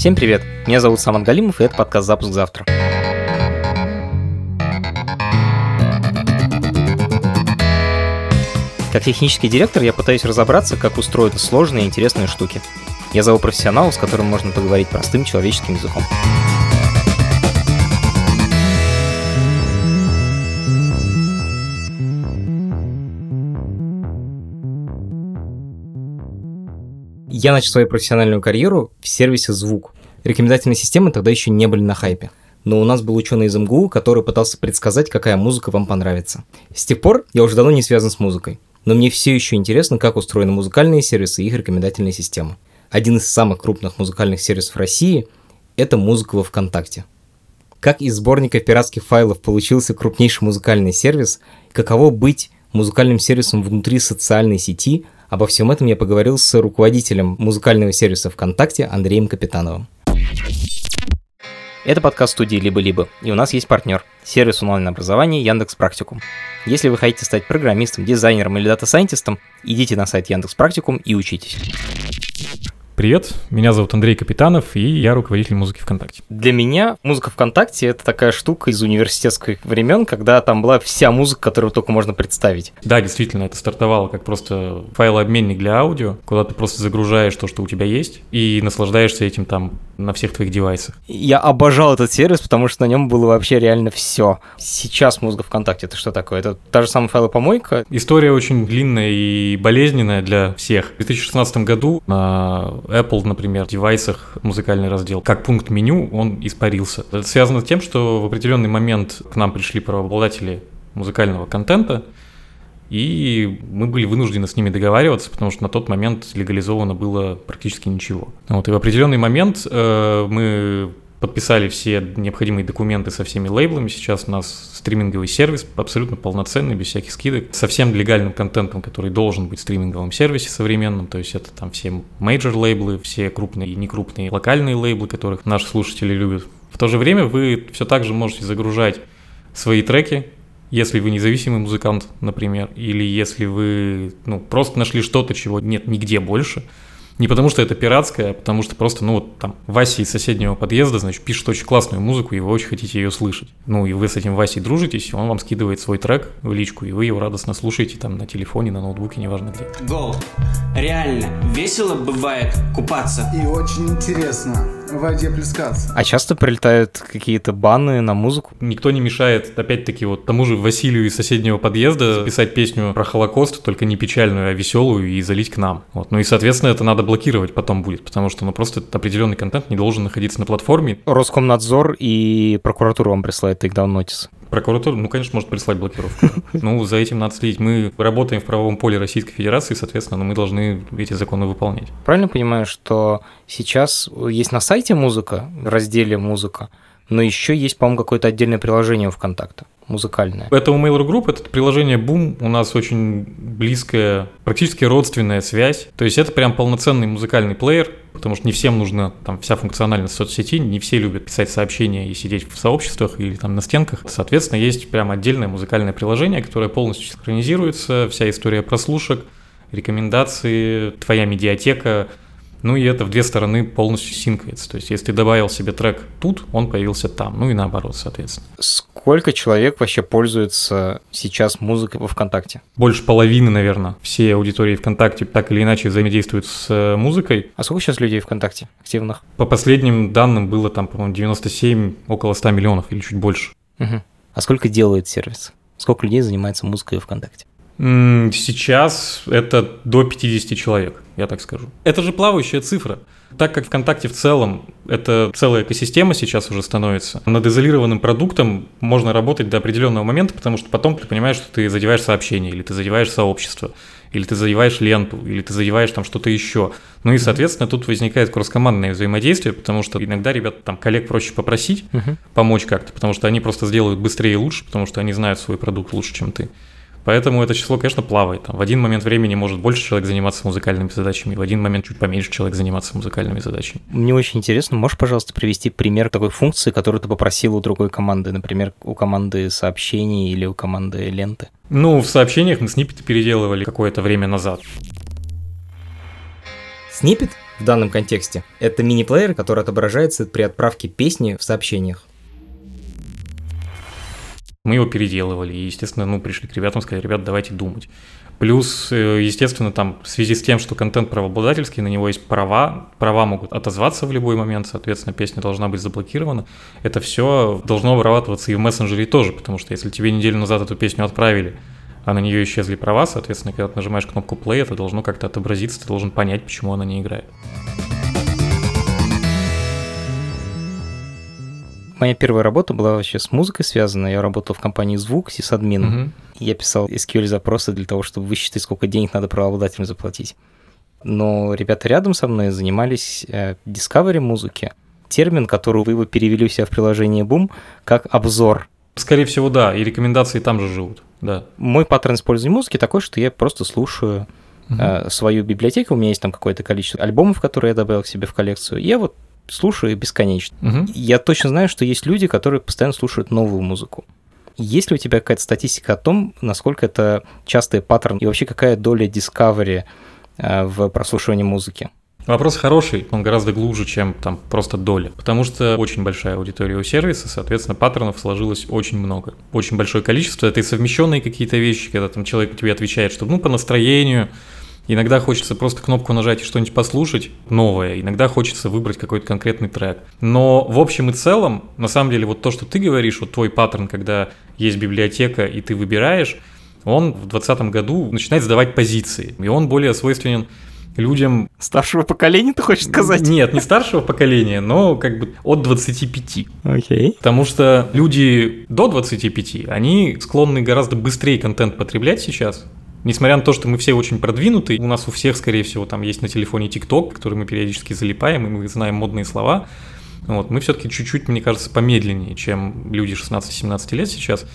Всем привет, меня зовут Саман Галимов, и это подкаст «Запуск завтра». Как технический директор я пытаюсь разобраться, как устроены сложные и интересные штуки. Я зову профессионала, с которым можно поговорить простым человеческим языком. Я начал свою профессиональную карьеру в сервисе «Звук». Рекомендательные системы тогда еще не были на хайпе. Но у нас был ученый из МГУ, который пытался предсказать, какая музыка вам понравится. С тех пор я уже давно не связан с музыкой. Но мне все еще интересно, как устроены музыкальные сервисы и их рекомендательные системы. Один из самых крупных музыкальных сервисов России – это музыка во ВКонтакте. Как из сборника пиратских файлов получился крупнейший музыкальный сервис, каково быть музыкальным сервисом внутри социальной сети – Обо всем этом я поговорил с руководителем музыкального сервиса ВКонтакте Андреем Капитановым. Это подкаст студии «Либо-либо», и у нас есть партнер – сервис онлайн-образования Яндекс Практикум. Если вы хотите стать программистом, дизайнером или data scientist ом, идите на сайт Яндекс Практикум и учитесь. Привет, меня зовут Андрей Капитанов, и я руководитель музыки ВКонтакте. Для меня музыка ВКонтакте — это такая штука из университетских времен, когда там была вся музыка, которую только можно представить. Да, действительно, это стартовало как просто файлообменник для аудио, куда ты просто загружаешь то, что у тебя есть, и наслаждаешься этим там на всех твоих девайсах. Я обожал этот сервис, потому что на нем было вообще реально все. Сейчас музыка ВКонтакте — это что такое? Это та же самая файлопомойка? История очень длинная и болезненная для всех. В 2016 году на Apple, например, девайсах музыкальный раздел, как пункт меню, он испарился. Это связано с тем, что в определенный момент к нам пришли правообладатели музыкального контента, и мы были вынуждены с ними договариваться, потому что на тот момент легализовано было практически ничего. Вот, и в определенный момент э, мы подписали все необходимые документы со всеми лейблами. Сейчас у нас стриминговый сервис абсолютно полноценный, без всяких скидок, со всем легальным контентом, который должен быть в стриминговом сервисе современном. То есть это там все major лейблы, все крупные и некрупные локальные лейблы, которых наши слушатели любят. В то же время вы все так же можете загружать свои треки, если вы независимый музыкант, например, или если вы ну, просто нашли что-то, чего нет нигде больше – не потому что это пиратское, а потому что просто, ну вот там Вася из соседнего подъезда, значит, пишет очень классную музыку, и вы очень хотите ее слышать. Ну и вы с этим Васей дружитесь, и он вам скидывает свой трек в личку, и вы его радостно слушаете там на телефоне, на ноутбуке, неважно где. Гол. Реально, весело бывает купаться. И очень интересно в воде плескаться. А часто прилетают какие-то баны на музыку? Никто не мешает, опять-таки, вот тому же Василию из соседнего подъезда записать песню про Холокост, только не печальную, а веселую, и залить к нам. Вот. Ну и, соответственно, это надо блокировать потом будет, потому что, ну, просто определенный контент не должен находиться на платформе. Роскомнадзор и прокуратура вам присылает тейкдаун нотис. Прокуратура, ну, конечно, может прислать блокировку. Ну, за этим надо следить. Мы работаем в правовом поле Российской Федерации, соответственно, но мы должны эти законы выполнять. Правильно понимаю, что сейчас есть на сайте музыка, в разделе музыка, но еще есть, по-моему, какое-то отдельное приложение у Музыкальное. Это у Mail.ru Group, это приложение Boom, у нас очень близкая, практически родственная связь. То есть это прям полноценный музыкальный плеер, потому что не всем нужна там вся функциональность соцсети, не все любят писать сообщения и сидеть в сообществах или там на стенках. Соответственно, есть прям отдельное музыкальное приложение, которое полностью синхронизируется, вся история прослушек, рекомендации, твоя медиатека, ну и это в две стороны полностью синкается. То есть, если ты добавил себе трек тут, он появился там. Ну и наоборот, соответственно. Сколько человек вообще пользуется сейчас музыкой во ВКонтакте? Больше половины, наверное. Все аудитории ВКонтакте так или иначе взаимодействуют с э, музыкой. А сколько сейчас людей ВКонтакте активных? По последним данным было там, по-моему, 97, около 100 миллионов или чуть больше. Угу. А сколько делает сервис? Сколько людей занимается музыкой ВКонтакте? Сейчас это до 50 человек, я так скажу. Это же плавающая цифра. Так как ВКонтакте в целом это целая экосистема сейчас уже становится, над изолированным продуктом можно работать до определенного момента, потому что потом ты понимаешь, что ты задеваешь сообщение, или ты задеваешь сообщество, или ты задеваешь ленту, или ты задеваешь там что-то еще. Ну и, соответственно, тут возникает кросскомандное взаимодействие, потому что иногда ребят там коллег проще попросить uh-huh. помочь как-то, потому что они просто сделают быстрее и лучше, потому что они знают свой продукт лучше, чем ты. Поэтому это число, конечно, плавает. в один момент времени может больше человек заниматься музыкальными задачами, в один момент чуть поменьше человек заниматься музыкальными задачами. Мне очень интересно, можешь, пожалуйста, привести пример такой функции, которую ты попросил у другой команды, например, у команды сообщений или у команды ленты? Ну, в сообщениях мы сниппеты переделывали какое-то время назад. Сниппет в данном контексте. Это мини-плеер, который отображается при отправке песни в сообщениях. Мы его переделывали, и, естественно, ну, пришли к ребятам, сказали, ребят, давайте думать. Плюс, э, естественно, там в связи с тем, что контент правообладательский, на него есть права, права могут отозваться в любой момент, соответственно, песня должна быть заблокирована. Это все должно вырабатываться и в мессенджере тоже, потому что если тебе неделю назад эту песню отправили, а на нее исчезли права, соответственно, когда ты нажимаешь кнопку play, это должно как-то отобразиться, ты должен понять, почему она не играет. Моя первая работа была вообще с музыкой связана. Я работал в компании «Звук» сисадмином. Мгм. Я писал SQL-запросы для того, чтобы высчитать, сколько денег надо правообладателям заплатить. Но ребята рядом со мной занимались э, discovery музыки. Термин, который вы его перевели у себя в приложение Boom, как обзор. Скорее всего, да, и рекомендации там же живут, да. Мой паттерн использования музыки такой, что я просто слушаю э, свою библиотеку. У меня есть там какое-то количество альбомов, которые я добавил к себе в коллекцию. И я вот слушаю бесконечно. Мгм. Я точно знаю, что есть люди, которые постоянно слушают новую музыку. Есть ли у тебя какая-то статистика о том, насколько это частый паттерн и вообще какая доля discovery э, в прослушивании музыки? Вопрос хороший, он гораздо глубже, чем там просто доля. Потому что очень большая аудитория у сервиса, соответственно, паттернов сложилось очень много. Очень большое количество. Это и совмещенные какие-то вещи, когда там человек тебе отвечает, что ну по настроению, Иногда хочется просто кнопку нажать и что-нибудь послушать новое, иногда хочется выбрать какой-то конкретный трек. Но в общем и целом, на самом деле, вот то, что ты говоришь, вот твой паттерн, когда есть библиотека и ты выбираешь, он в 2020 году начинает сдавать позиции. И он более свойственен людям... Старшего поколения, ты хочешь сказать? Нет, не старшего поколения, но как бы от 25. Окей. Потому что люди до 25, они склонны гораздо быстрее контент потреблять сейчас. Несмотря на то, что мы все очень продвинуты, у нас у всех, скорее всего, там есть на телефоне TikTok, который мы периодически залипаем, и мы знаем модные слова. Вот, мы все-таки чуть-чуть, мне кажется, помедленнее, чем люди 16-17 лет сейчас.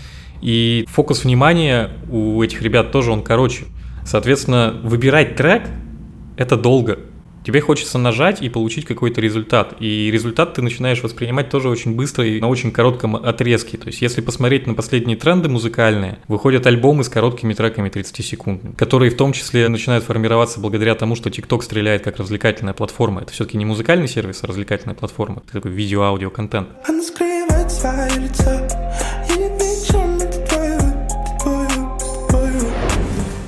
И фокус внимания у этих ребят тоже он короче. Соответственно, выбирать трек – это долго. Тебе хочется нажать и получить какой-то результат. И результат ты начинаешь воспринимать тоже очень быстро и на очень коротком отрезке. То есть, если посмотреть на последние тренды музыкальные, выходят альбомы с короткими треками 30 секунд, которые в том числе начинают формироваться благодаря тому, что TikTok стреляет как развлекательная платформа. Это все-таки не музыкальный сервис, а развлекательная платформа. Это такой видео-аудио-контент.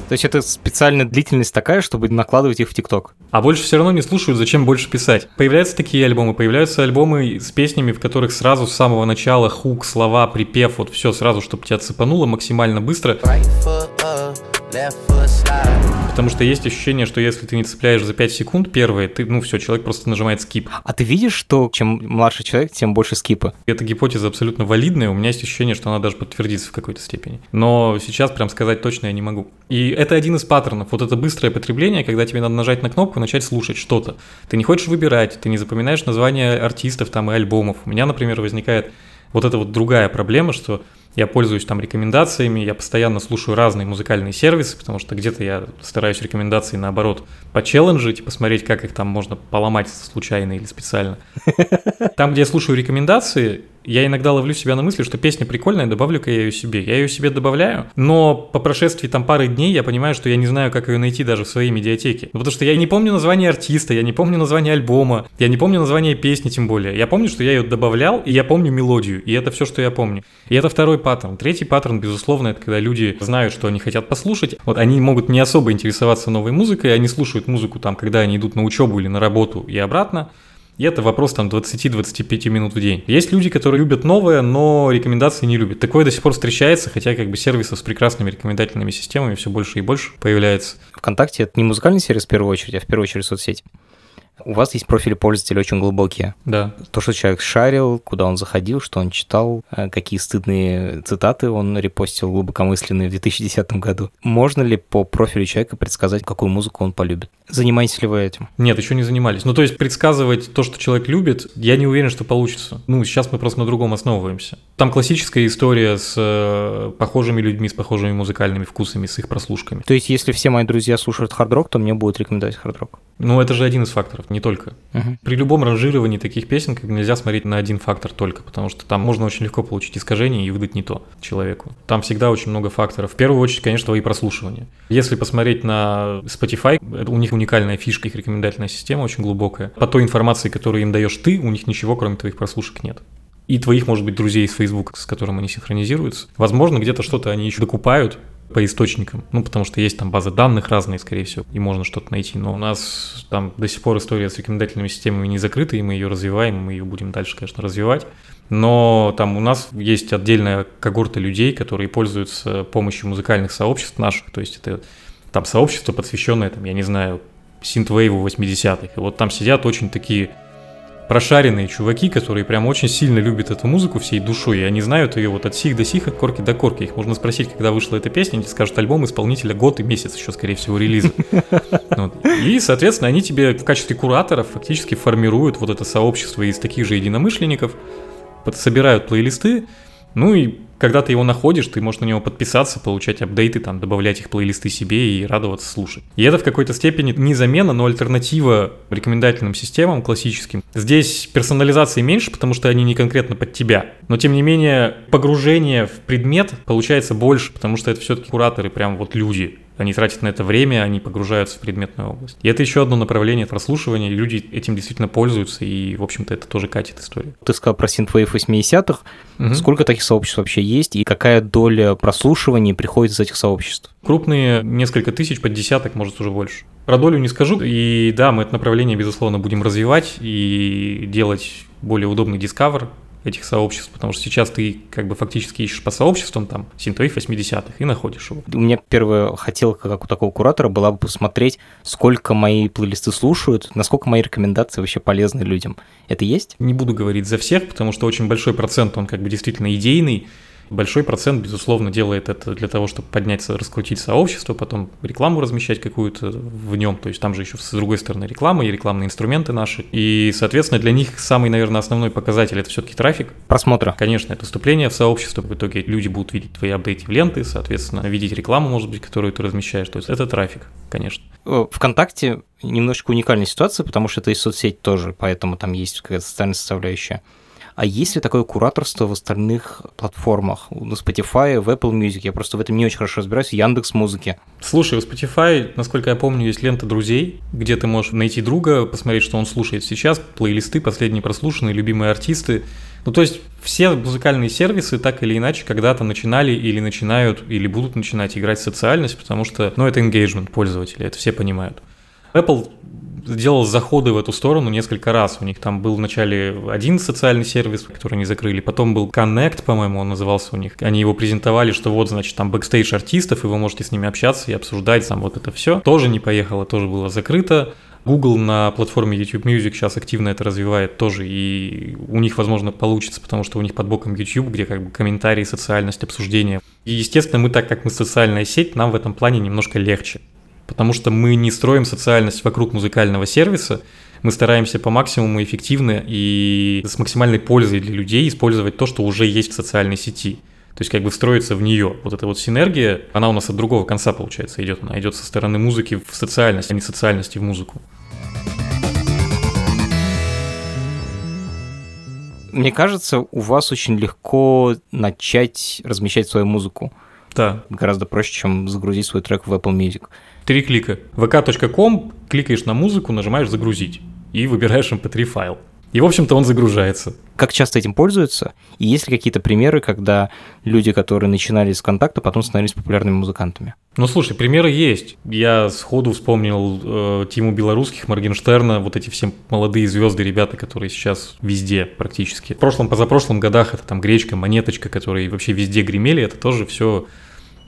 То есть это специальная длительность такая, чтобы накладывать их в ТикТок. А больше все равно не слушают, зачем больше писать. Появляются такие альбомы, появляются альбомы с песнями, в которых сразу с самого начала хук, слова, припев, вот все сразу, чтобы тебя цепануло максимально быстро. Потому что есть ощущение, что если ты не цепляешь за 5 секунд первые, ты, ну все, человек просто нажимает скип. А ты видишь, что чем младше человек, тем больше скипа? Эта гипотеза абсолютно валидная, у меня есть ощущение, что она даже подтвердится в какой-то степени. Но сейчас прям сказать точно я не могу. И это один из паттернов, вот это быстрое потребление, когда тебе надо нажать на кнопку и начать слушать что-то. Ты не хочешь выбирать, ты не запоминаешь названия артистов там и альбомов. У меня, например, возникает вот эта вот другая проблема, что я пользуюсь там рекомендациями, я постоянно слушаю разные музыкальные сервисы, потому что где-то я стараюсь рекомендации наоборот почелленджить, посмотреть, как их там можно поломать случайно или специально. Там, где я слушаю рекомендации, я иногда ловлю себя на мысли, что песня прикольная, добавлю-ка я ее себе. Я ее себе добавляю, но по прошествии там пары дней я понимаю, что я не знаю, как ее найти даже в своей медиатеке. Ну, потому что я не помню название артиста, я не помню название альбома, я не помню название песни тем более. Я помню, что я ее добавлял, и я помню мелодию, и это все, что я помню. И это второй паттерн. Третий паттерн, безусловно, это когда люди знают, что они хотят послушать. Вот они могут не особо интересоваться новой музыкой, они слушают музыку там, когда они идут на учебу или на работу и обратно. И это вопрос там 20-25 минут в день. Есть люди, которые любят новое, но рекомендации не любят. Такое до сих пор встречается, хотя как бы сервисов с прекрасными рекомендательными системами все больше и больше появляется. ВКонтакте это не музыкальный сервис в первую очередь, а в первую очередь соцсеть. У вас есть профили пользователей очень глубокие. Да. То, что человек шарил, куда он заходил, что он читал, э, какие стыдные цитаты он репостил глубокомысленные в 2010 году. Можно ли по профилю человека предсказать, какую музыку он полюбит? Занимаетесь ли вы этим? Нет, еще не занимались. Ну, то есть предсказывать то, что человек любит, я не уверен, что получится. Ну, сейчас мы просто на другом основываемся. Там классическая история с э, похожими людьми, с похожими музыкальными вкусами, с их прослушками. То есть, если все мои друзья слушают хард-рок, то мне будут рекомендовать хард-рок? Ну, это же один из факторов. Не только. Мгм. При любом ранжировании таких песен как нельзя смотреть на один фактор только, потому что там можно очень легко получить искажение и выдать не то человеку. Там всегда очень много факторов. В первую очередь, конечно, твои прослушивания. Если посмотреть на Spotify, у них уникальная фишка, их рекомендательная система очень глубокая. По той информации, которую им даешь ты, у них ничего, кроме твоих прослушек, нет. И твоих, может быть, друзей из Facebook, с которым они синхронизируются. Возможно, где-то что-то они еще докупают, по источникам. Ну, потому что есть там базы данных разные, скорее всего, и можно что-то найти. Но у нас там до сих пор история с рекомендательными системами не закрыта, и мы ее развиваем, мы ее будем дальше, конечно, развивать. Но там у нас есть отдельная когорта людей, которые пользуются помощью музыкальных сообществ наших, то есть это там сообщество, посвященное, там, я не знаю, синтвейву 80-х. И вот там сидят очень такие прошаренные чуваки, которые прям очень сильно любят эту музыку всей душой, и они знают ее вот от сих до сих, от корки до корки. Их можно спросить, когда вышла эта песня, они скажут альбом исполнителя год и месяц еще, скорее всего, релиза. Вот. И, соответственно, они тебе в качестве кураторов фактически формируют вот это сообщество из таких же единомышленников, собирают плейлисты, ну и когда ты его находишь, ты можешь на него подписаться, получать апдейты, там, добавлять их плейлисты себе и радоваться слушать. И это в какой-то степени не замена, но альтернатива рекомендательным системам классическим. Здесь персонализации меньше, потому что они не конкретно под тебя. Но тем не менее, погружение в предмет получается больше, потому что это все-таки кураторы, прям вот люди. Они тратят на это время, они погружаются в предметную область. И это еще одно направление прослушивания, и люди этим действительно пользуются, и, в общем-то, это тоже катит историю. Ты сказал про синтвейв 80-х. Мгм. Сколько таких сообществ вообще есть, и какая доля прослушиваний приходит из этих сообществ? Крупные несколько тысяч, под десяток, может, уже больше. Про долю не скажу. И да, мы это направление, безусловно, будем развивать и делать более удобный дискавер этих сообществ, потому что сейчас ты как бы фактически ищешь по сообществам там синтоив 80-х и находишь его. У меня первая хотелка, как у такого куратора, была бы посмотреть, сколько мои плейлисты слушают, насколько мои рекомендации вообще полезны людям. Это есть? Не буду говорить за всех, потому что очень большой процент, он как бы действительно идейный, Большой процент, безусловно, делает это для того, чтобы поднять, раскрутить сообщество, потом рекламу размещать какую-то в нем. То есть там же еще с другой стороны реклама и рекламные инструменты наши. И, соответственно, для них самый, наверное, основной показатель это все-таки трафик. Просмотра. Конечно, это вступление в сообщество. В итоге люди будут видеть твои апдейты в ленты, соответственно, видеть рекламу, может быть, которую ты размещаешь. То есть это трафик, конечно. Э, ВКонтакте немножечко уникальная ситуация, потому что это и соцсеть тоже, поэтому там есть какая-то социальная составляющая. А есть ли такое кураторство в остальных платформах? На Spotify, в Apple Music? Я просто в этом не очень хорошо разбираюсь. Яндекс Музыки. Слушай, в Spotify, насколько я помню, есть лента друзей, где ты можешь найти друга, посмотреть, что он слушает сейчас, плейлисты, последние прослушанные, любимые артисты. Ну, то есть все музыкальные сервисы так или иначе когда-то начинали или начинают, или будут начинать играть в социальность, потому что, ну, это engagement пользователя, это все понимают. Apple сделал заходы в эту сторону несколько раз. У них там был вначале один социальный сервис, который они закрыли, потом был Connect, по-моему, он назывался у них. Они его презентовали, что вот, значит, там бэкстейдж артистов, и вы можете с ними общаться и обсуждать там вот это все. Тоже не поехало, тоже было закрыто. Google на платформе YouTube Music сейчас активно это развивает тоже, и у них, возможно, получится, потому что у них под боком YouTube, где как бы комментарии, социальность, обсуждение. И, естественно, мы, так как мы социальная сеть, нам в этом плане немножко легче потому что мы не строим социальность вокруг музыкального сервиса, мы стараемся по максимуму эффективно и с максимальной пользой для людей использовать то, что уже есть в социальной сети. То есть как бы встроиться в нее. Вот эта вот синергия, она у нас от другого конца, получается, идет. Она идет со стороны музыки в социальность, а не социальности в музыку. Мне кажется, у вас очень легко начать размещать свою музыку. Да. Гораздо проще, чем загрузить свой трек в Apple Music. Три клика. vk.com, кликаешь на музыку, нажимаешь «Загрузить» и выбираешь mp3 файл. И, в общем-то, он загружается. Как часто этим пользуются? И есть ли какие-то примеры, когда люди, которые начинали с контакта, потом становились популярными музыкантами? Ну, слушай, примеры есть. Я сходу вспомнил э, Тиму Белорусских, Моргенштерна, вот эти все молодые звезды, ребята, которые сейчас везде практически. В прошлом, позапрошлом годах это там Гречка, Монеточка, которые вообще везде гремели, это тоже все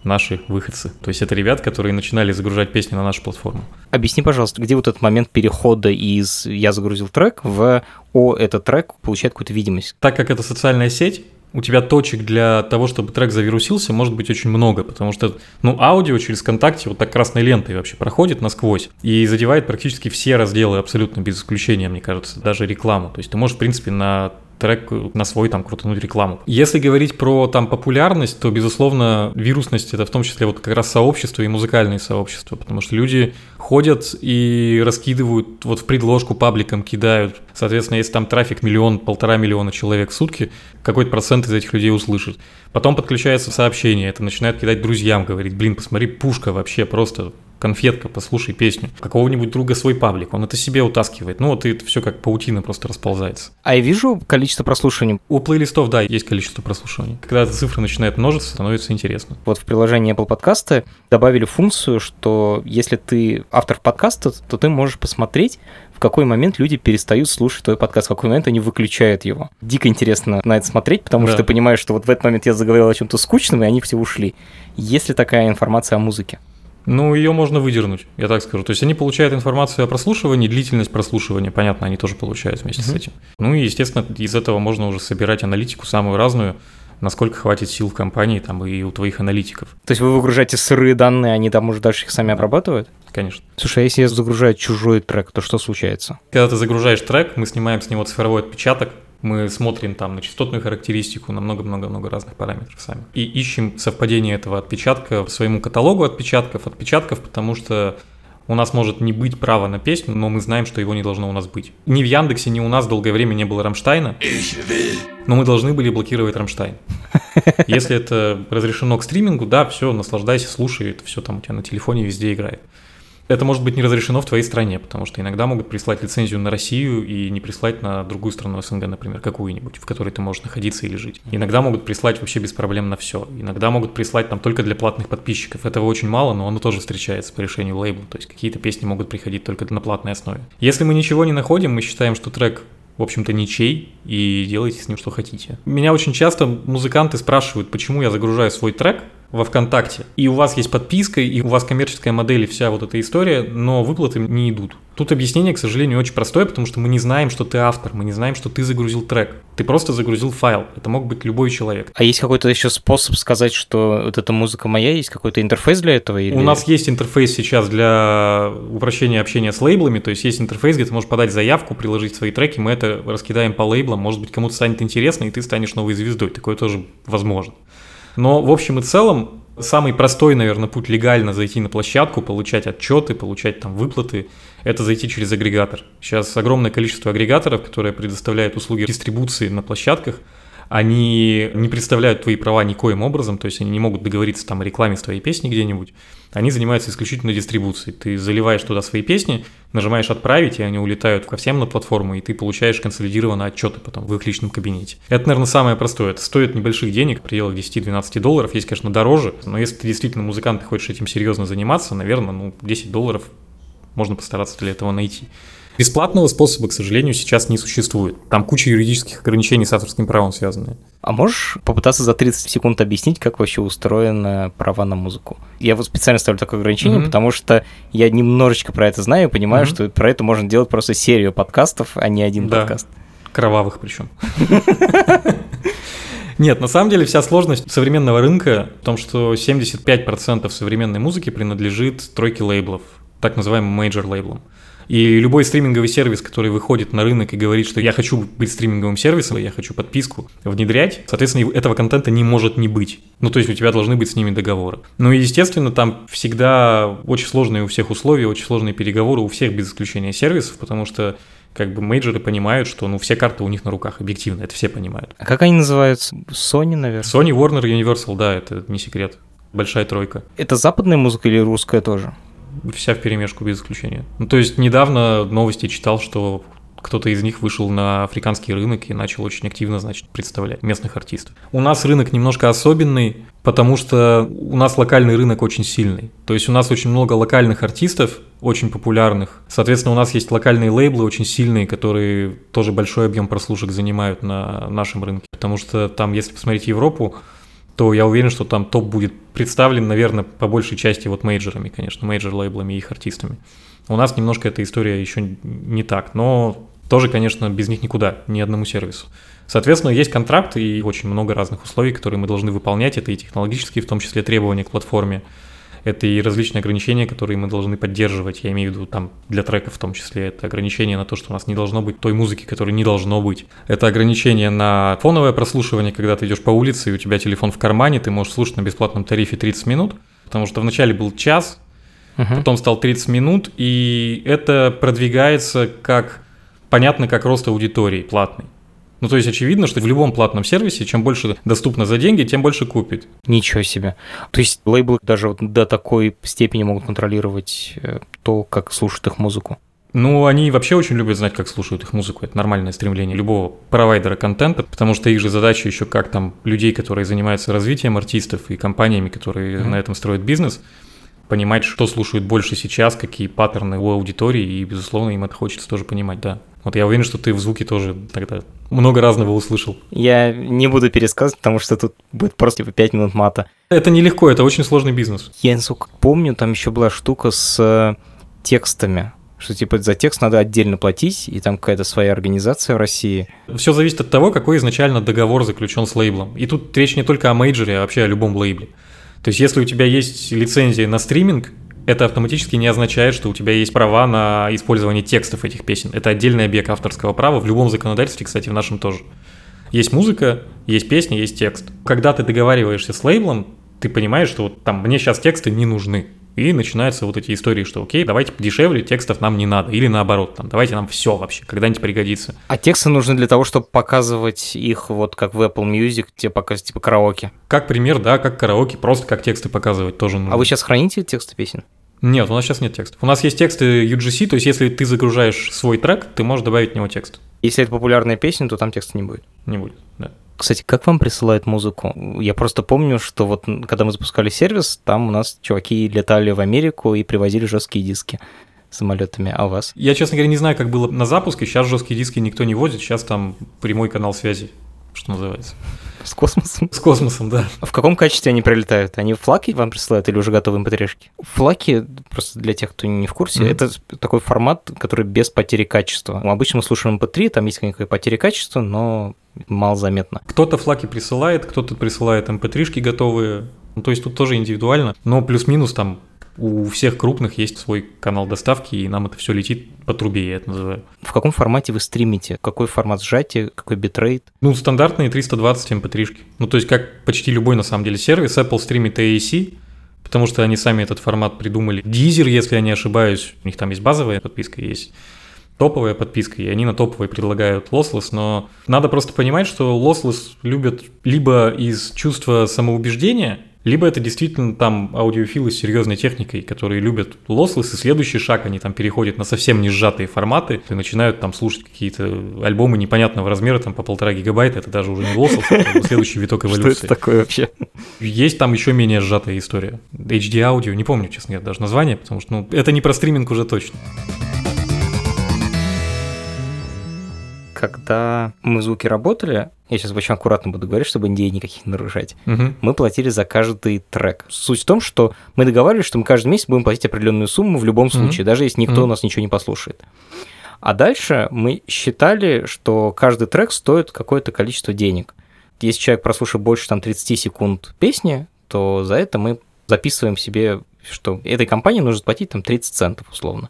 наши выходцы. То есть это ребят, которые начинали загружать песни на нашу платформу. Объясни, пожалуйста, где вот этот момент перехода из «я загрузил трек» в «о, этот трек» получает какую-то видимость? Так как это социальная сеть, у тебя точек для того, чтобы трек завирусился, может быть очень много, потому что, ну, аудио через ВКонтакте вот так красной лентой вообще проходит насквозь и задевает практически все разделы абсолютно без исключения, мне кажется, даже рекламу. То есть ты можешь, в принципе, на трек на свой там крутануть рекламу. Если говорить про там популярность, то, безусловно, вирусность это в том числе вот как раз сообщество и музыкальные сообщества, потому что люди ходят и раскидывают, вот в предложку пабликам кидают. Соответственно, если там трафик миллион, полтора миллиона человек в сутки, какой-то процент из этих людей услышит. Потом подключается сообщение, это начинают кидать друзьям, говорить, блин, посмотри, пушка вообще просто конфетка, послушай песню. Какого-нибудь друга свой паблик, он это себе утаскивает. Ну вот и это все как паутина просто расползается. А я вижу количество прослушиваний. У плейлистов, да, есть количество прослушиваний. Когда эта цифра начинает множиться, становится интересно. Вот в приложении Apple подкасты добавили функцию, что если ты автор подкаста, то ты можешь посмотреть, в какой момент люди перестают слушать твой подкаст, в какой момент они выключают его. Дико интересно на это смотреть, потому Да. что ты понимаешь, что вот в этот момент я заговорил о чем-то скучном, и они все ушли. Есть ли такая информация о музыке? Ну, ее можно выдернуть, я так скажу. То есть они получают информацию о прослушивании, длительность прослушивания, понятно, они тоже получают вместе с Мгм. этим. Ну и, естественно, из этого можно уже собирать аналитику самую разную, насколько хватит сил в компании там и у твоих аналитиков, То есть вы выгружаете сырые данные, они там уже дальше их сами обрабатывают? конечно. Слушай, а если я загружаю чужой трек, то что случается? Когда ты загружаешь трек, мы снимаем с него цифровой отпечаток, мы смотрим там на частотную характеристику, на много-много-много разных параметров сами. И ищем совпадение этого отпечатка в своему каталогу отпечатков, отпечатков, потому что у нас может не быть права на песню, но мы знаем, что его не должно у нас быть. Ни в Яндексе, ни у нас долгое время не было Рамштайна, но мы должны были блокировать Рамштайн. Если это разрешено к стримингу, да, все, наслаждайся, слушай, это все там у тебя на телефоне везде играет. Это может быть не разрешено в твоей стране, потому что иногда могут прислать лицензию на Россию и не прислать на другую страну СНГ, например, какую-нибудь, в которой ты можешь находиться или жить. Иногда могут прислать вообще без проблем на все. Иногда могут прислать там только для платных подписчиков. Этого очень мало, но оно тоже встречается по решению лейбла. То есть какие-то песни могут приходить только на платной основе. Если мы ничего не находим, мы считаем, что трек в общем-то, ничей, и делайте с ним что хотите. Меня очень часто музыканты спрашивают, почему я загружаю свой трек во ВКонтакте, и у вас есть подписка, и у вас коммерческая модель, и вся вот эта история, но выплаты не идут. Тут объяснение, к сожалению, очень простое, потому что мы не знаем, что ты автор, мы не знаем, что ты загрузил трек. Ты просто загрузил файл. Это мог быть любой человек. А есть какой-то еще способ сказать, что вот эта музыка моя, есть какой-то интерфейс для этого? Или... У нас есть интерфейс сейчас для упрощения общения с лейблами, то есть есть интерфейс, где ты можешь подать заявку, приложить свои треки, мы это раскидаем по лейблам, может быть, кому-то станет интересно, и ты станешь новой звездой, такое тоже возможно. Но в общем и целом, самый простой, наверное, путь легально зайти на площадку, получать отчеты, получать там выплаты, это зайти через агрегатор. Сейчас огромное количество агрегаторов, которые предоставляют услуги дистрибуции на площадках, они не представляют твои права никоим образом, то есть они не могут договориться там о рекламе с твоей песни где-нибудь. Они занимаются исключительно дистрибуцией. Ты заливаешь туда свои песни, нажимаешь «Отправить», и они улетают ко всем на платформу, и ты получаешь консолидированные отчеты потом в их личном кабинете. Это, наверное, самое простое. Это стоит небольших денег, в пределах 10-12 долларов. Есть, конечно, дороже, но если ты действительно музыкант и хочешь этим серьезно заниматься, наверное, ну, 10 долларов можно постараться для этого найти. Бесплатного способа, к сожалению, сейчас не существует. Там куча юридических ограничений с авторским правом связаны. А можешь попытаться за 30 секунд объяснить, как вообще устроены права на музыку? Я вот специально ставлю такое ограничение, Мгм. потому что я немножечко про это знаю и понимаю, Мгм. что про это можно делать просто серию подкастов, а не один Да. подкаст. Кровавых причем. Нет, на самом деле вся сложность современного рынка в том, что 75% современной музыки принадлежит тройке лейблов, так называемым major лейблам. И любой стриминговый сервис, который выходит на рынок и говорит, что я хочу быть стриминговым сервисом, я хочу подписку внедрять, соответственно, этого контента не может не быть. Ну, то есть у тебя должны быть с ними договоры. Ну и, естественно, там всегда очень сложные у всех условия, очень сложные переговоры у всех без исключения сервисов, потому что как бы мейджоры понимают, что ну все карты у них на руках, объективно, это все понимают. А как они называются? Sony, наверное. Sony, Warner, Universal, да, это не секрет. Большая тройка. Это западная музыка или русская тоже? Вся в перемешку без исключения. Ну, то есть недавно новости читал, что кто-то из них вышел на африканский рынок и начал очень активно, значит, представлять местных артистов. У нас рынок немножко особенный, потому что у нас локальный рынок очень сильный. То есть у нас очень много локальных артистов, очень популярных. Соответственно, у нас есть локальные лейблы очень сильные, которые тоже большой объем прослушек занимают на нашем рынке. Потому что там, если посмотреть Европу, то я уверен, что там топ будет представлен, наверное, по большей части вот мейджорами, конечно, major-лейблами и их артистами. У нас немножко эта история еще не так, но тоже, конечно, без них никуда, ни одному сервису. Соответственно, есть контракты и очень много разных условий, которые мы должны выполнять. Это и технологические, в том числе требования к платформе. Это и различные ограничения, которые мы должны поддерживать. Я имею в виду там для треков в том числе. Это ограничения на то, что у нас не должно быть той музыки, которой не должно быть. Это ограничение на фоновое прослушивание, когда ты идешь по улице и у тебя телефон в кармане, ты можешь слушать на бесплатном тарифе 30 минут, потому что вначале был час, Мгм. потом стал 30 минут, и это продвигается как, понятно, как рост аудитории платный. Ну, то есть очевидно, что в любом платном сервисе, чем больше доступно за деньги, тем больше купит. Ничего себе. То есть лейблы даже вот до такой степени могут контролировать э, то, как слушают их музыку. Ну, они вообще очень любят знать, как слушают их музыку. Это нормальное стремление любого провайдера контента, потому что их же задача еще как там людей, которые занимаются развитием артистов и компаниями, которые Мгм. на этом строят бизнес, понимать, что слушают больше сейчас, какие паттерны у аудитории, и, безусловно, им это хочется тоже понимать, да. Вот я уверен, что ты в звуке тоже тогда много разного услышал. Я не буду пересказывать, потому что тут будет просто типа 5 минут мата. Это нелегко, это очень сложный бизнес. Я, насколько помню, там еще была штука с э, текстами, что типа за текст надо отдельно платить, и там какая-то своя организация в России. Все зависит от того, какой изначально договор заключен с лейблом. И тут речь не только о мейджоре, а вообще о любом лейбле. То есть, если у тебя есть лицензия на стриминг, это автоматически не означает, что у тебя есть права на использование текстов этих песен. Это отдельный объект авторского права в любом законодательстве, кстати, в нашем тоже. Есть музыка, есть песня, есть текст. Когда ты договариваешься с лейблом, ты понимаешь, что вот там мне сейчас тексты не нужны. И начинаются вот эти истории, что окей, давайте дешевле, текстов нам не надо. Или наоборот, там, давайте нам все вообще, когда-нибудь пригодится. А тексты нужны для того, чтобы показывать их вот как в Apple Music, тебе показывать типа караоке. Как пример, да, как караоке, просто как тексты показывать тоже нужно. А вы сейчас храните тексты песен? Нет, у нас сейчас нет текстов. У нас есть тексты UGC, то есть если ты загружаешь свой трек, ты можешь добавить в него текст. Если это популярная песня, то там текста не будет. Не будет, да. Кстати, как вам присылают музыку? Я просто помню, что вот когда мы запускали сервис, там у нас чуваки летали в Америку и привозили жесткие диски самолетами. А у вас? Я, честно говоря, не знаю, как было на запуске. Сейчас жесткие диски никто не возит, сейчас там прямой канал связи, что называется. С космосом? С космосом, да. В каком качестве они прилетают? Они флаки вам присылают или уже готовые mp Флаки, просто для тех, кто не в курсе, Мгм. это такой формат, который без потери качества. Обычно мы слушаем mp3, там есть какая-то потеря качества, но мало заметно. Кто-то флаки присылает, кто-то присылает mp3-шки готовые. Ну, то есть тут тоже индивидуально. Но плюс-минус там у всех крупных есть свой канал доставки, и нам это все летит по трубе, я это называю. В каком формате вы стримите? Какой формат сжатия? Какой битрейт? Ну, стандартные 320 mp3-шки. Ну, то есть, как почти любой, на самом деле, сервис, Apple стримит AAC, потому что они сами этот формат придумали. Deezer, если я не ошибаюсь, у них там есть базовая подписка, есть топовая подписка, и они на топовой предлагают lossless, но надо просто понимать, что lossless любят либо из чувства самоубеждения, либо это действительно там аудиофилы с серьезной техникой, которые любят lossless, и следующий шаг, они там переходят на совсем не сжатые форматы и начинают там слушать какие-то альбомы непонятного размера, там по полтора гигабайта, это даже уже не это как бы следующий виток эволюции. такое вообще? Есть там еще менее сжатая история. HD аудио, не помню, честно говоря, даже название, потому что ну, это не про стриминг уже точно. Когда мы в звуке работали, я сейчас очень аккуратно буду говорить, чтобы NDA никаких не нарушать, Мгм. мы платили за каждый трек. Суть в том, что мы договаривались, что мы каждый месяц будем платить определенную сумму в любом случае, даже если никто Мгм. у нас ничего не послушает. А дальше мы считали, что каждый трек стоит какое-то количество денег. Если человек прослушает больше там 30 секунд песни, то за это мы записываем себе, что этой компании нужно платить там 30 центов условно.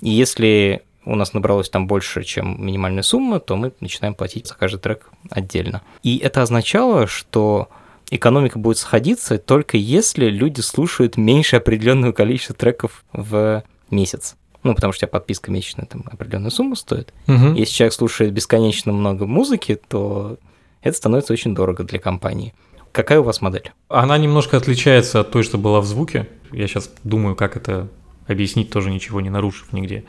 И если у нас набралось там больше, чем минимальная сумма, то мы начинаем платить за каждый трек отдельно. И это означало, что экономика будет сходиться только если люди слушают меньше определенного количества треков в месяц. Ну, потому что у тебя подписка месячная там определенную сумму стоит. Мгм. Если человек слушает бесконечно много музыки, то это становится очень дорого для компании. Какая у вас модель? Она немножко отличается от той, что была в звуке. Я сейчас думаю, как это объяснить, тоже ничего не нарушив нигде.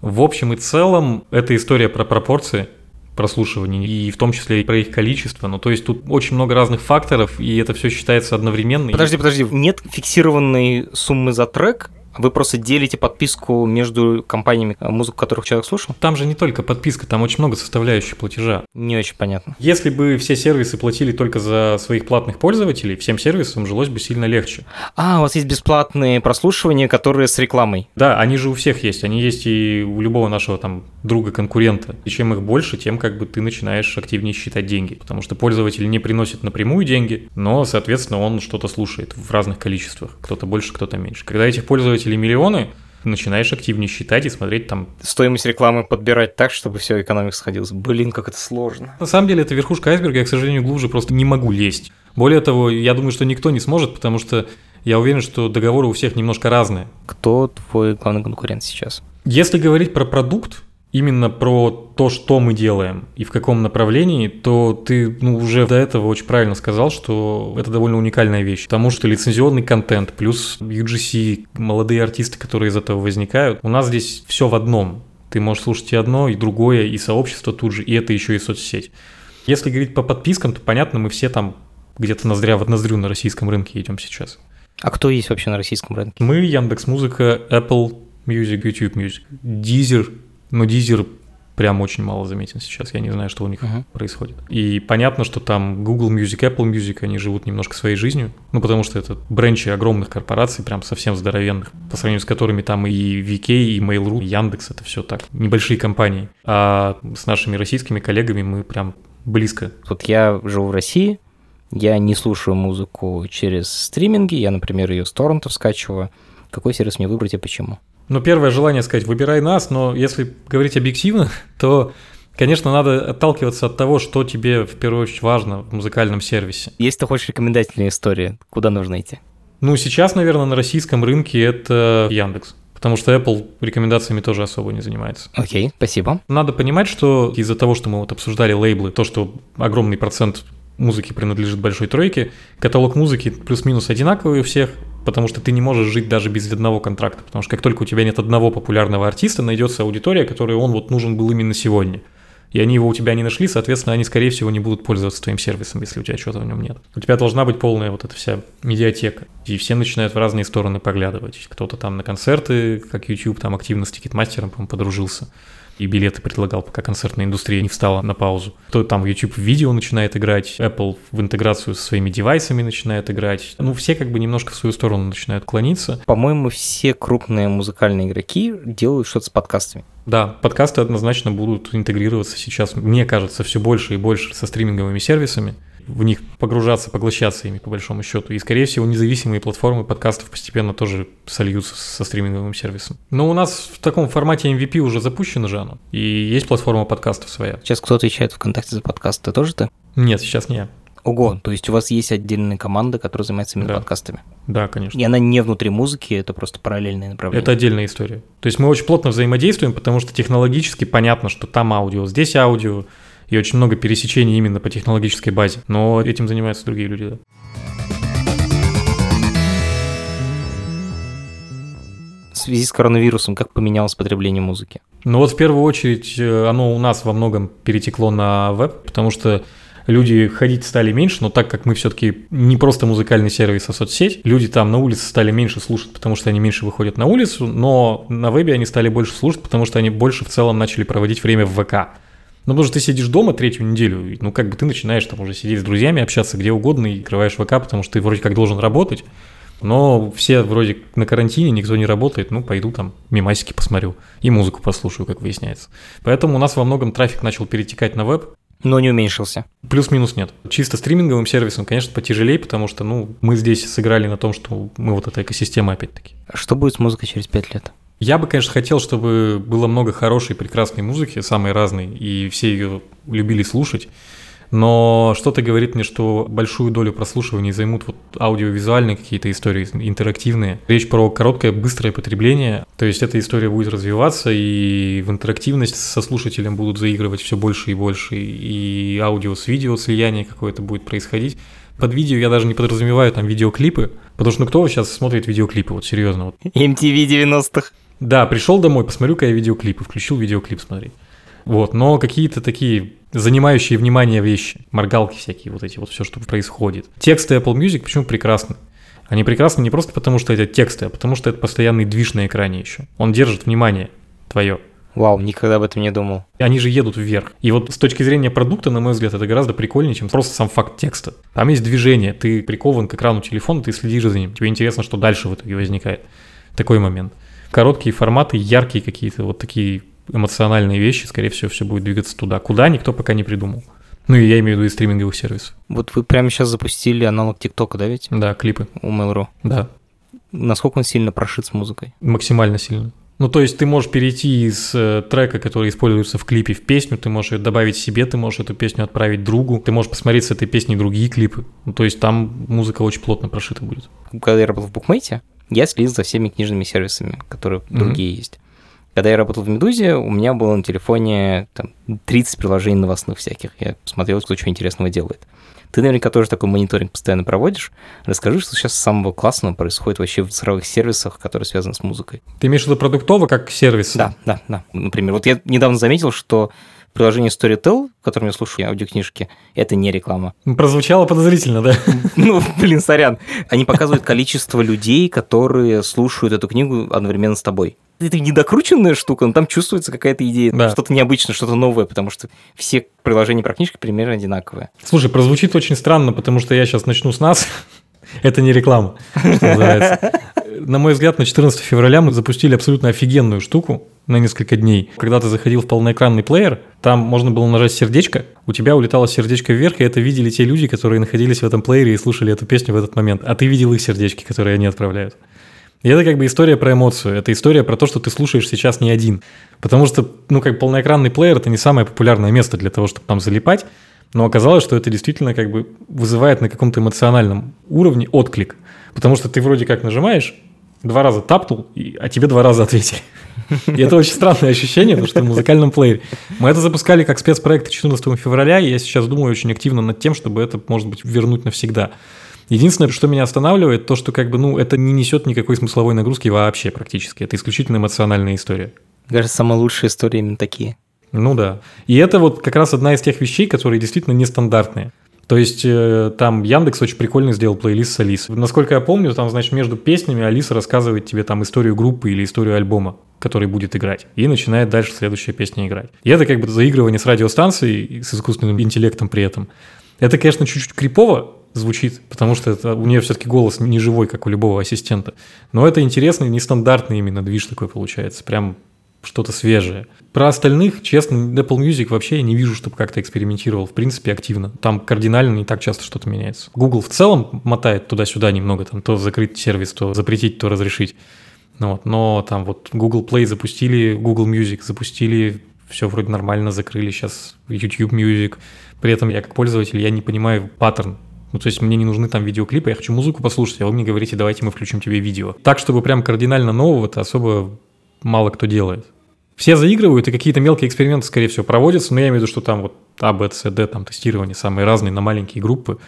В общем и целом, это история про пропорции прослушивания, и в том числе и про их количество. Ну, то есть тут очень много разных факторов, и это все считается одновременно. Подожди, подожди, нет фиксированной суммы за трек, Вы просто делите подписку между компаниями, э, музыку которых человек слушал? Там же не только подписка, там очень много составляющих платежа. Не очень понятно. Если бы все сервисы платили только за своих платных пользователей, всем сервисам жилось бы сильно легче. А, у вас есть бесплатные прослушивания, которые с рекламой. Да, они же у всех есть, они есть и у любого нашего там друга-конкурента. И чем их больше, тем как бы ты начинаешь активнее считать деньги, потому что пользователь не приносит напрямую деньги, но, соответственно, он что-то слушает в разных количествах, кто-то больше, кто-то меньше. Когда этих пользователей миллионы, начинаешь активнее считать и смотреть там. Стоимость рекламы подбирать так, чтобы все экономика сходилась. Блин, как это сложно. На самом деле это верхушка айсберга, я, к сожалению, глубже просто не могу лезть. Более того, я думаю, что никто не сможет, потому что я уверен, что договоры у всех немножко разные. Кто твой главный конкурент сейчас? Если говорить про продукт, именно про то, что мы делаем и в каком направлении, то ты ну, уже до этого очень правильно сказал, что это довольно уникальная вещь. Потому что лицензионный контент плюс UGC, молодые артисты, которые из этого возникают, у нас здесь все в одном. Ты можешь слушать и одно, и другое, и сообщество тут же, и это еще и соцсеть. Если говорить по подпискам, то понятно, мы все там где-то ноздря в ноздрю на российском рынке идем сейчас. А кто есть вообще на российском рынке? Мы, Яндекс Музыка, Apple Music, YouTube Music, Deezer, но Deezer прям очень мало заметен сейчас. Я не знаю, что у них uh-huh. происходит. И понятно, что там Google Music, Apple Music, они живут немножко своей жизнью. Ну, потому что это бренчи огромных корпораций, прям совсем здоровенных, по сравнению с которыми там и VK, и Mail.ru, и Яндекс, это все так, небольшие компании. А с нашими российскими коллегами мы прям близко. Вот я живу в России, я не слушаю музыку через стриминги, я, например, ее с торрентов скачиваю. Какой сервис мне выбрать и почему? Ну, первое желание сказать, выбирай нас, но если говорить объективно, то, конечно, надо отталкиваться от того, что тебе в первую очередь важно в музыкальном сервисе. Если ты хочешь рекомендательные истории, куда нужно идти? Ну, сейчас, наверное, на российском рынке это Яндекс. Потому что Apple рекомендациями тоже особо не занимается. Окей, okay, спасибо. Надо понимать, что из-за того, что мы вот обсуждали лейблы, то, что огромный процент музыки принадлежит большой тройке, каталог музыки плюс-минус одинаковый у всех, потому что ты не можешь жить даже без одного контракта, потому что как только у тебя нет одного популярного артиста, найдется аудитория, которой он вот нужен был именно сегодня. И они его у тебя не нашли, соответственно, они, скорее всего, не будут пользоваться твоим сервисом, если у тебя чего-то в нем нет. У тебя должна быть полная вот эта вся медиатека. И все начинают в разные стороны поглядывать. Кто-то там на концерты, как YouTube, там активно с Ticketmaster ом, по подружился и билеты предлагал, пока концертная индустрия не встала на паузу. То там YouTube видео начинает играть, Apple в интеграцию со своими девайсами начинает играть. Ну, все как бы немножко в свою сторону начинают клониться. По-моему, все крупные музыкальные игроки делают что-то с подкастами. Да, подкасты однозначно будут интегрироваться сейчас, мне кажется, все больше и больше со стриминговыми сервисами в них погружаться, поглощаться ими, по большому счету. И, скорее всего, независимые платформы подкастов постепенно тоже сольются со стриминговым сервисом. Но у нас в таком формате MVP уже запущено же оно, и есть платформа подкастов своя. Сейчас кто отвечает ВКонтакте за подкасты? Ты тоже ты? Нет, сейчас не я. Ого, то есть у вас есть отдельная команда, которая занимается именно да. подкастами? Да, конечно. И она не внутри музыки, это просто параллельное направление? Это отдельная история. То есть мы очень плотно взаимодействуем, потому что технологически понятно, что там аудио, здесь аудио, и очень много пересечений именно по технологической базе. Но этим занимаются другие люди, да. В связи с коронавирусом как поменялось потребление музыки? Ну вот в первую очередь э, оно у нас во многом перетекло на веб, потому что люди ходить стали меньше, но так как мы все-таки не просто музыкальный сервис, а соцсеть, люди там на улице стали меньше слушать, потому что они меньше выходят на улицу, но на вебе они стали больше слушать, потому что они больше в целом начали проводить время в ВК. Ну, потому что ты сидишь дома третью неделю, ну, как бы ты начинаешь там уже сидеть с друзьями, общаться где угодно и открываешь ВК, потому что ты вроде как должен работать, но все вроде на карантине, никто не работает, ну, пойду там мимасики посмотрю и музыку послушаю, как выясняется. Поэтому у нас во многом трафик начал перетекать на веб. Но не уменьшился. Плюс-минус нет. Чисто стриминговым сервисом, конечно, потяжелее, потому что, ну, мы здесь сыграли на том, что мы вот эта экосистема опять-таки. Что будет с музыкой через пять лет? Я бы, конечно, хотел, чтобы было много хорошей, прекрасной музыки, самой разной, и все ее любили слушать. Но что-то говорит мне, что большую долю прослушивания займут вот аудиовизуальные какие-то истории, интерактивные. Речь про короткое, быстрое потребление. То есть эта история будет развиваться, и в интерактивность со слушателем будут заигрывать все больше и больше, и аудио с видео слияние какое-то будет происходить. Под видео я даже не подразумеваю там видеоклипы, потому что ну кто сейчас смотрит видеоклипы, вот серьезно. Вот. MTV 90-х. Да, пришел домой, посмотрю-ка я видеоклипы, включил видеоклип смотреть. Вот, но какие-то такие занимающие внимание вещи, моргалки всякие, вот эти вот все, что происходит. Тексты Apple Music почему прекрасны? Они прекрасны не просто потому, что это тексты, а потому что это постоянный движ на экране еще. Он держит внимание твое. Вау, никогда об этом не думал. И Они же едут вверх. И вот с точки зрения продукта, на мой взгляд, это гораздо прикольнее, чем просто сам факт текста. Там есть движение, ты прикован к экрану телефона, ты следишь за ним. Тебе интересно, что дальше в итоге возникает. Такой момент. Короткие форматы, яркие какие-то, вот такие эмоциональные вещи, скорее всего, все будет двигаться туда. Куда, никто пока не придумал. Ну, и я имею в виду и стриминговых сервисов. Вот вы прямо сейчас запустили аналог ТикТока, да ведь? Да, клипы. У Mail.ru. Да, Насколько он сильно прошит с музыкой? максимально сильно. Ну, то есть ты можешь перейти из э, трека, который используется в клипе, в песню, ты можешь ее добавить себе, ты можешь эту песню отправить другу, ты можешь посмотреть с этой песней другие клипы. Ну, то есть там музыка очень плотно прошита будет. Когда я работал в Букмейте, я следил за всеми книжными сервисами, которые Мгм. другие есть. Когда я работал в Медузе, у меня было на телефоне там, 30 приложений новостных всяких. Я смотрел, кто что интересного делает. Ты наверняка тоже такой мониторинг постоянно проводишь. Расскажи, что сейчас самого классного происходит вообще в цифровых сервисах, которые связаны с музыкой. Ты имеешь в виду продуктово как сервис? Да, да, да. Например, вот я недавно заметил, что приложение Storytel, в котором я слушаю аудиокнижки, это не реклама. Прозвучало подозрительно, да? Ну, блин, сорян. Они показывают количество людей, которые слушают эту книгу одновременно с тобой. Это недокрученная штука, но там чувствуется какая-то идея, Да. что-то необычное, что-то новое, потому что все приложения про книжки примерно одинаковые. Слушай, прозвучит очень странно, потому что я сейчас начну с нас. Это не реклама, что называется. На мой взгляд, на 14 февраля мы запустили абсолютно офигенную штуку на несколько дней. Когда ты заходил в полноэкранный плеер, там можно было нажать сердечко, у тебя улетало сердечко вверх, и это видели те люди, которые находились в этом плеере и слушали эту песню в этот момент. А ты видел их сердечки, которые они отправляют. И это как бы история про эмоцию. Это история про то, что ты слушаешь сейчас не один. Потому что, ну, как полноэкранный плеер – это не самое популярное место для того, чтобы там залипать. Но оказалось, что это действительно как бы вызывает на каком-то эмоциональном уровне отклик. Потому что ты вроде как нажимаешь, два раза тапнул, а тебе два раза ответили. И это очень странное ощущение, потому что в музыкальном плеере. Мы это запускали как спецпроект 14 февраля, и я сейчас думаю очень активно над тем, чтобы это, может быть, вернуть навсегда. Единственное, что меня останавливает, то, что как бы, ну, это не несет никакой смысловой нагрузки вообще практически. Это исключительно эмоциональная история. Кажется, самые лучшие истории именно такие. Ну да. И это вот как раз одна из тех вещей, которые действительно нестандартные. То есть э, там Яндекс очень прикольно сделал плейлист с Алисой. Насколько я помню, там, значит, между песнями Алиса рассказывает тебе там историю группы или историю альбома, который будет играть. И начинает дальше следующая песня играть. И это как бы заигрывание с радиостанцией с искусственным интеллектом при этом. Это, конечно, чуть-чуть крипово звучит, потому что это, у нее все-таки голос не живой, как у любого ассистента. Но это интересный, нестандартный именно движ такой получается. Прям что-то свежее. Про остальных, честно, Apple Music вообще я не вижу, чтобы как-то экспериментировал, в принципе, активно. Там кардинально не так часто что-то меняется. Google в целом мотает туда-сюда немного, там то закрыть сервис, то запретить, то разрешить. Ну вот, но там вот Google Play запустили, Google Music запустили, все вроде нормально закрыли, сейчас YouTube Music. При этом я как пользователь, я не понимаю паттерн. Ну, то есть мне не нужны там видеоклипы, я хочу музыку послушать, а вы мне говорите, давайте мы включим тебе видео. Так, чтобы прям кардинально нового-то особо мало кто делает. Все заигрывают, и какие-то мелкие эксперименты, скорее всего, проводятся, но я имею в виду, что там вот А, Б, С, Д, там тестирование самые разные на маленькие группы.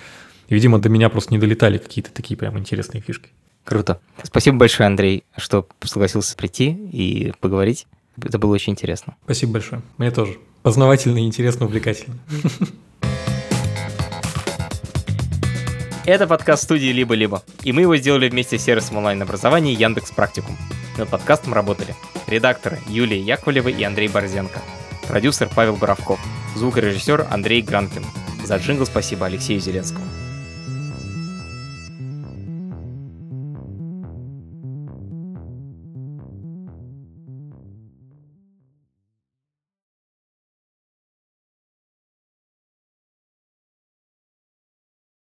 И, видимо, до меня просто не долетали какие-то такие прям интересные фишки. Круто. Спасибо большое, Андрей, что согласился прийти и поговорить. Это было очень интересно. Спасибо большое. Мне тоже. Познавательно, интересно, увлекательно. Это подкаст студии «Либо-либо», и мы его сделали вместе с сервисом онлайн-образования Яндекс Практикум. Над подкастом работали редакторы Юлия Яковлева и Андрей Борзенко, продюсер Павел Боровков, звукорежиссер Андрей Гранкин. За джингл спасибо Алексею Зеленскому.